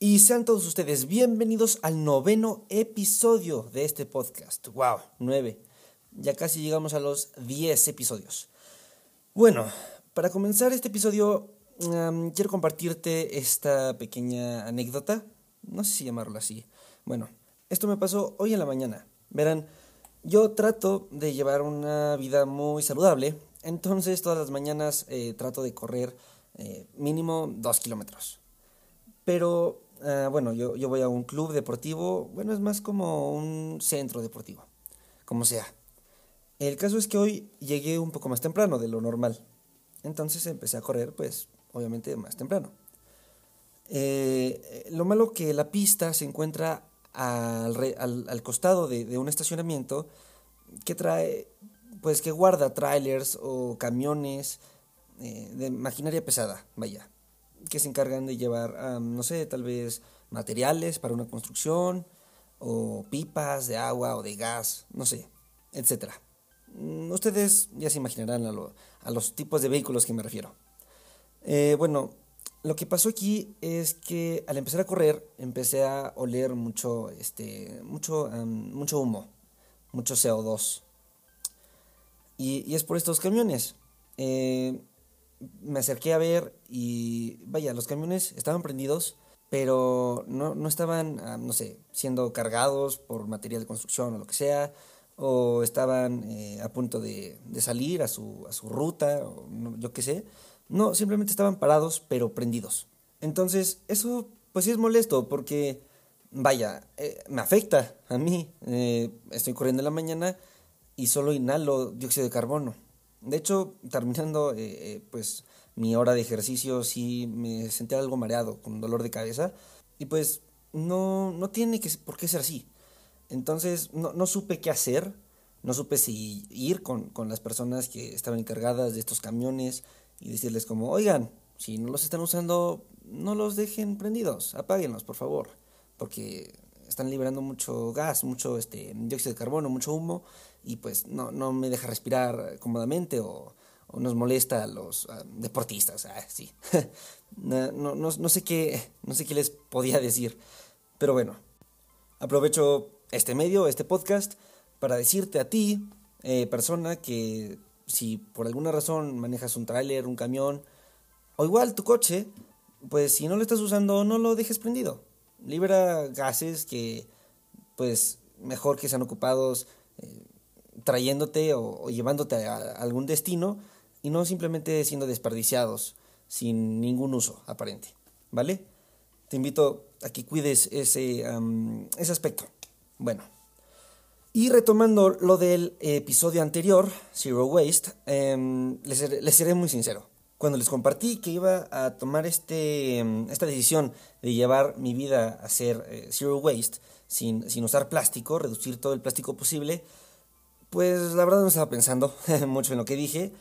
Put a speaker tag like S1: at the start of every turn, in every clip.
S1: Y sean todos ustedes bienvenidos al noveno episodio de este podcast. ¡Wow! Nueve. Ya casi llegamos a los diez episodios. Bueno, para comenzar este episodio, quiero compartirte esta pequeña anécdota. No sé si llamarlo así. Bueno, esto me pasó hoy en la mañana. Verán, yo trato de llevar una vida muy saludable. Entonces, todas las mañanas eh, trato de correr eh, mínimo dos kilómetros. Pero Ah, bueno, yo, yo voy a un club deportivo, bueno, es más como un centro deportivo, como sea. El caso es que hoy llegué un poco más temprano de lo normal. Entonces empecé a correr, pues, obviamente más temprano. Eh, lo malo que la pista se encuentra al, al, costado de, de, un estacionamiento que trae, pues que guarda trailers o camiones eh, de maquinaria pesada, vaya que se encargan de llevar, no sé, tal vez materiales para una construcción, o pipas de agua o de gas, no sé, etc. Mm, ustedes ya se imaginarán a, los tipos de vehículos que me refiero. Eh, bueno, lo que pasó aquí es que al empezar a correr empecé a oler mucho, este, mucho, mucho humo, mucho CO2. Y, es por estos camiones. Eh, me acerqué a ver y vaya, los camiones estaban prendidos, pero no, no estaban, ah, no sé, siendo cargados por material de construcción o lo que sea, o estaban eh, a punto de, de, salir a su, a su ruta, o yo qué sé. No, simplemente estaban parados, pero prendidos. Entonces, eso pues sí es molesto porque, vaya, eh, me afecta a mí. Eh, estoy corriendo en la mañana y solo inhalo dióxido de carbono. De hecho, terminando eh, eh, pues mi hora de ejercicio sí me sentía algo mareado, con dolor de cabeza. Y pues no, no tiene que, por qué ser así. Entonces no, no supe qué hacer, no supe si ir con, con, las personas que estaban encargadas de estos camiones y decirles como, oigan, si no los están usando, no los dejen prendidos, apáguenlos, por favor, porque están liberando mucho gas, mucho este, dióxido de carbono, mucho humo, y pues no, no me deja respirar cómodamente o, nos molesta a los deportistas. Ah, sí. no, no, no, sé qué, no sé qué les podía decir, pero bueno, aprovecho este medio, este podcast, para decirte a ti, eh, persona, que si por alguna razón manejas un tráiler, un camión, o igual tu coche, pues si no lo estás usando, no lo dejes prendido libera gases que pues mejor que sean ocupados eh, trayéndote o, llevándote a, algún destino y no simplemente siendo desperdiciados sin ningún uso aparente, ¿vale? Te invito a que cuides ese, ese aspecto. Bueno, y retomando lo del episodio anterior, Zero Waste, em, les, les seré muy sincero cuando les compartí que iba a tomar este, mm, esta decisión de llevar mi vida a ser eh, zero waste, sin, sin, usar plástico, reducir todo el plástico posible, pues la verdad no estaba pensando mucho en lo que dije,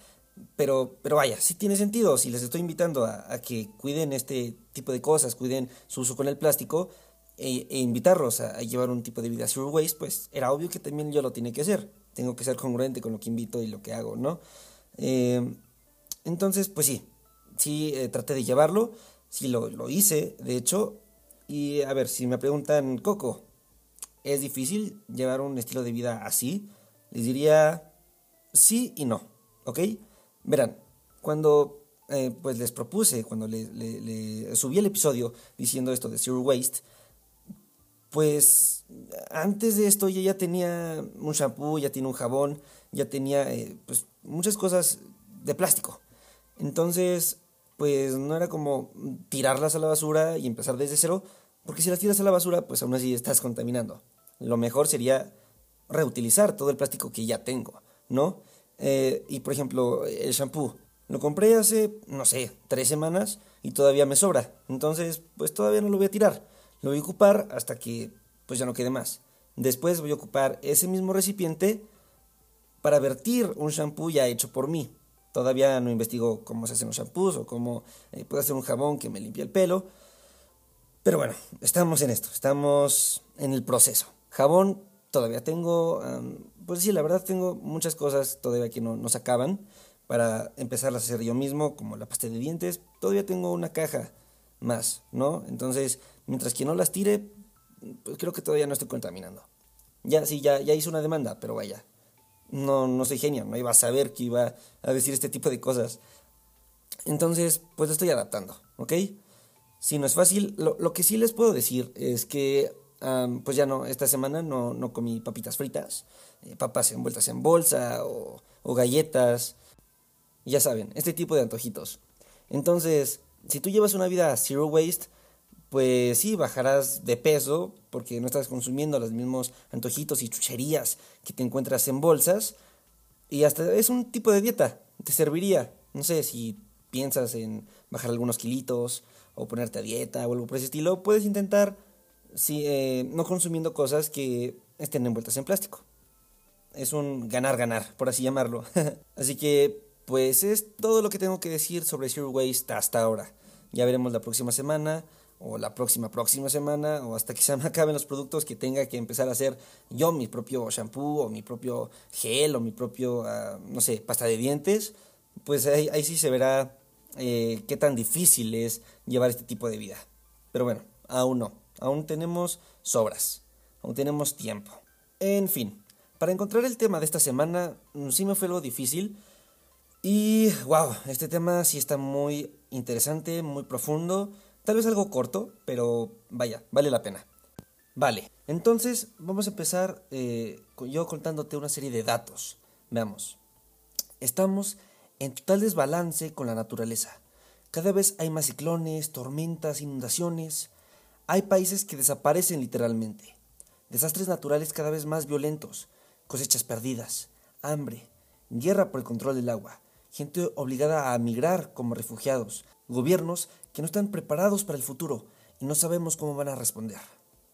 S1: pero, pero vaya, sí tiene sentido, si les estoy invitando a, que cuiden este tipo de cosas, cuiden su uso con el plástico, e, e invitarlos a, llevar un tipo de vida zero waste, pues era obvio que también yo lo tenía que hacer, tengo que ser congruente con lo que invito y lo que hago, ¿no? Eh, entonces, pues sí, sí eh, traté de llevarlo, sí lo, lo hice, de hecho. Y a ver, si me preguntan, Coco, ¿es difícil llevar un estilo de vida así? Les diría sí y no, ¿ok? Verán, cuando eh, pues les propuse, cuando le, subí el episodio diciendo esto de Zero Waste, pues antes de esto yo ya tenía un shampoo, ya tenía un jabón, ya tenía eh, pues muchas cosas de plástico. Entonces, pues no era como tirarlas a la basura y empezar desde cero, porque si las tiras a la basura, pues aún así estás contaminando. Lo mejor sería reutilizar todo el plástico que ya tengo, ¿no? Eh, y por ejemplo, el shampoo. Lo compré hace, no sé, tres semanas y todavía me sobra. Entonces, pues todavía no lo voy a tirar. Lo voy a ocupar hasta que pues ya no quede más. Después voy a ocupar ese mismo recipiente para vertir un shampoo ya hecho por mí. Todavía no investigo cómo se hacen los shampoos o cómo eh, puedo hacer un jabón que me limpie el pelo. Pero bueno, estamos en esto, estamos en el proceso. Jabón todavía tengo, pues sí, la verdad tengo muchas cosas todavía que no, no se acaban para empezarlas a hacer yo mismo, como la pasta de dientes. Todavía tengo una caja más, ¿no? Entonces, mientras que no las tire, pues creo que todavía no estoy contaminando. Ya, sí, ya, ya hice una demanda, pero vaya. No, no soy genio, no iba a saber que iba a decir este tipo de cosas. Entonces, pues estoy adaptando, ¿ok? Si no es fácil, lo, lo que sí les puedo decir es que, pues ya no, esta semana no, no comí papitas fritas, eh, papas envueltas en bolsa o, galletas ya saben, este tipo de antojitos. Entonces, si tú llevas una vida zero waste, pues sí, bajarás de peso porque no estás consumiendo los mismos antojitos y chucherías que te encuentras en bolsas. Y hasta es un tipo de dieta, te serviría. No sé, si piensas en bajar algunos kilitos o ponerte a dieta o algo por ese estilo, puedes intentar si, eh, no consumiendo cosas que estén envueltas en plástico. Es un ganar-ganar, por así llamarlo. así que pues es todo lo que tengo que decir sobre Zero Waste hasta ahora. Ya veremos la próxima semana, o la próxima próxima semana, o hasta que se acaben los productos que tenga que empezar a hacer yo mi propio shampoo, o mi propio gel, o mi propio, ah, no sé, pasta de dientes. Pues ahí, ahí sí se verá eh, qué tan difícil es llevar este tipo de vida. Pero bueno, aún no. Aún tenemos sobras. Aún tenemos tiempo. En fin, para encontrar el tema de esta semana, mm, sí me fue algo difícil y wow, este tema sí está muy interesante, muy profundo, tal vez algo corto, pero vaya, vale la pena. Vale, entonces vamos a empezar eh, yo contándote una serie de datos. Veamos, estamos en total desbalance con la naturaleza. Cada vez hay más ciclones, tormentas, inundaciones. Hay países que desaparecen literalmente. Desastres naturales cada vez más violentos, cosechas perdidas, hambre, guerra por el control del agua, gente obligada a migrar como refugiados, gobiernos que no están preparados para el futuro y no sabemos cómo van a responder.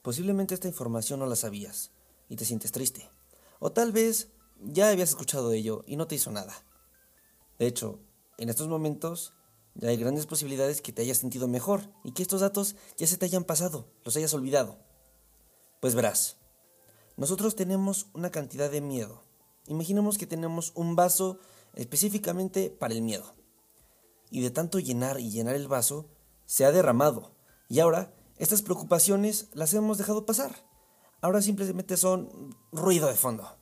S1: Posiblemente esta información no la sabías y te sientes triste. O tal vez ya habías escuchado de ello y no te hizo nada. De hecho, en estos momentos hay grandes posibilidades que te hayas sentido mejor y que estos datos ya se te hayan pasado, los hayas olvidado. Pues verás, nosotros tenemos una cantidad de miedo. Imaginemos que tenemos un vaso específicamente para el miedo. Y de tanto llenar y llenar el vaso, se ha derramado. Y ahora, estas preocupaciones las hemos dejado pasar. Ahora simplemente son ruido de fondo.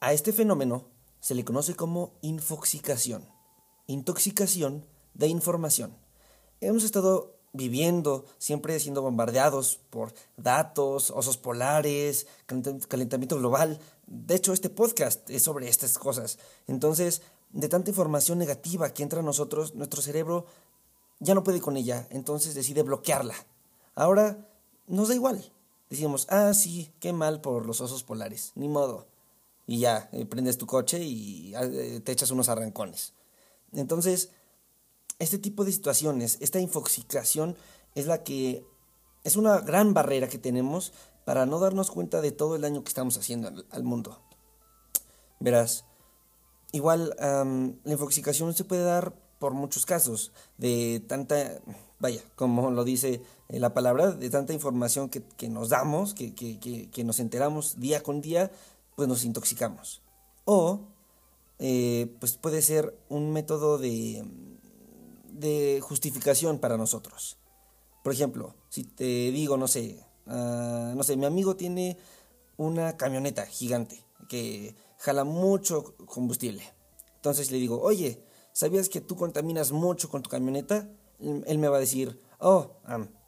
S1: A este fenómeno se le conoce como infoxicación, intoxicación de información. Hemos estado viviendo, siempre siendo bombardeados por datos, osos polares, calentamiento global. De hecho, este podcast es sobre estas cosas. Entonces, de tanta información negativa que entra a nosotros, nuestro cerebro ya no puede con ella, entonces decide bloquearla. Ahora nos da igual. Decimos, ah, sí, qué mal por los osos polares, ni modo. Y ya, eh, prendes tu coche y ah, eh, te echas unos arrancones. Entonces, este tipo de situaciones, esta infoxicación es la que es una gran barrera que tenemos para no darnos cuenta de todo el daño que estamos haciendo al, mundo. Verás, igual la infoxicación se puede dar por muchos casos, de tanta, vaya, como lo dice eh, la palabra, de tanta información que, nos damos, que, que, nos enteramos día con día, pues nos intoxicamos. O, eh, pues puede ser un método de, de justificación para nosotros. Por ejemplo, si te digo, no sé, ah, no sé, mi amigo tiene una camioneta gigante que jala mucho combustible. Entonces le digo, oye, ¿sabías que tú contaminas mucho con tu camioneta? Él me va a decir, oh,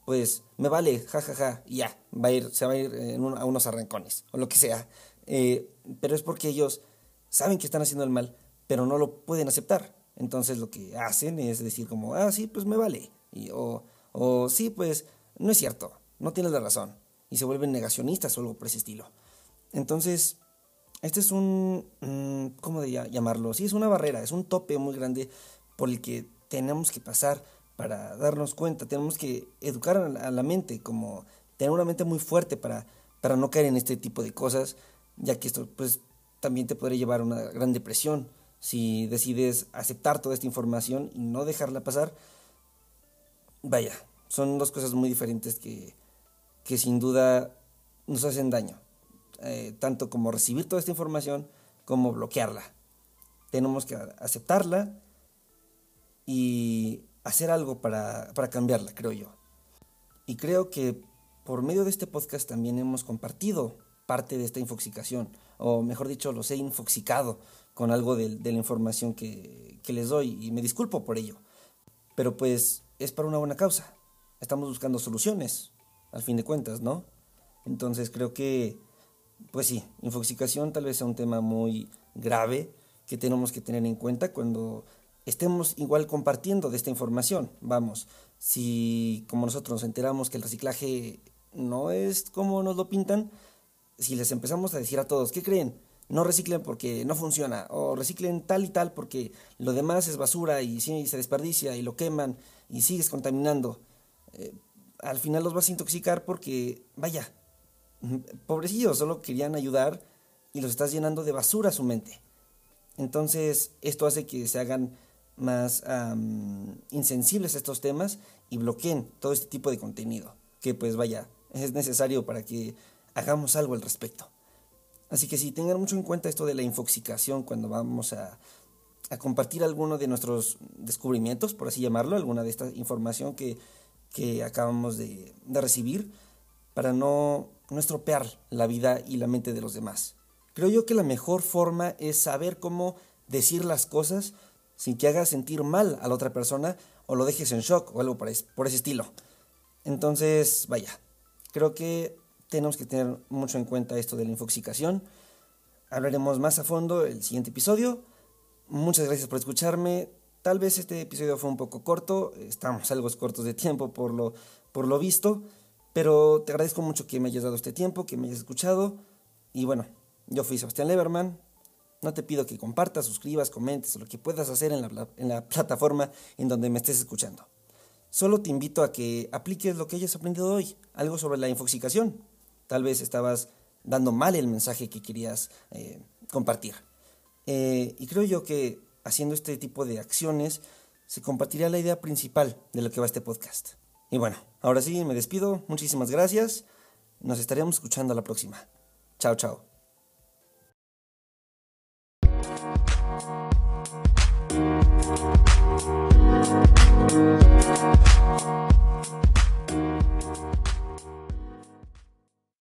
S1: pues me vale, jajaja, ja, ja, ya, va a ir, se va a ir a unos arrancones, o lo que sea. Eh, pero es porque ellos saben que están haciendo el mal, pero no lo pueden aceptar. Entonces lo que hacen es decir como, ah, sí, pues me vale. Y, o, o sí, pues no es cierto, no tienes la razón. Y se vuelven negacionistas o algo por ese estilo. Entonces, este es un, mm, ¿cómo llamarlo? Sí, es una barrera, es un tope muy grande por el que tenemos que pasar para darnos cuenta, tenemos que educar a la mente, como tener una mente muy fuerte para, para no caer en este tipo de cosas, ya que esto pues también te podría llevar a una gran depresión si decides aceptar toda esta información y no dejarla pasar. Vaya, son dos cosas muy diferentes que, que sin duda nos hacen daño, eh, tanto como recibir toda esta información como bloquearla. Tenemos que aceptarla y hacer algo para, para cambiarla, creo yo. Y creo que por medio de este podcast también hemos compartido parte de esta infoxicación, o mejor dicho, los he infoxicado con algo de, la información que, que les doy y me disculpo por ello. Pero pues es para una buena causa. Estamos buscando soluciones, al fin de cuentas, ¿no? Entonces creo que, pues sí, infoxicación tal vez sea un tema muy grave que tenemos que tener en cuenta cuando estemos igual compartiendo de esta información. Vamos, si como nosotros nos enteramos que el reciclaje no es como nos lo pintan, si les empezamos a decir a todos, ¿qué creen? No reciclen porque no funciona, o reciclen tal y tal porque lo demás es basura y se desperdicia y lo queman y sigues contaminando. Eh, al final los vas a intoxicar porque, vaya, pobrecillos, solo querían ayudar y los estás llenando de basura su mente. Entonces, esto hace que se hagan más insensibles a estos temas y bloqueen todo este tipo de contenido, que pues vaya, es necesario para que hagamos algo al respecto. Así que sí, tengan mucho en cuenta esto de la infoxicación cuando vamos a, compartir alguno de nuestros descubrimientos, por así llamarlo, alguna de esta información que, que acabamos de, recibir, para no, no estropear la vida y la mente de los demás. Creo yo que la mejor forma es saber cómo decir las cosas sin que hagas sentir mal a la otra persona o lo dejes en shock o algo por, por ese estilo. Entonces, vaya, creo que tenemos que tener mucho en cuenta esto de la infoxicación. Hablaremos más a fondo el siguiente episodio. Muchas gracias por escucharme. Tal vez este episodio fue un poco corto, estamos algo cortos de tiempo por lo, por lo visto, pero te agradezco mucho que me hayas dado este tiempo, que me hayas escuchado. Y bueno, yo fui Sebastián Leverman, no te pido que compartas, suscribas, comentes, lo que puedas hacer en la, en la plataforma en donde me estés escuchando. Solo te invito a que apliques lo que hayas aprendido hoy, algo sobre la infoxicación. Tal vez estabas dando mal el mensaje que querías eh, compartir. Eh, y creo yo que haciendo este tipo de acciones se compartirá la idea principal de lo que va este podcast. Y bueno, ahora sí, me despido. Muchísimas gracias. Nos estaremos escuchando a la próxima. Chao, chao.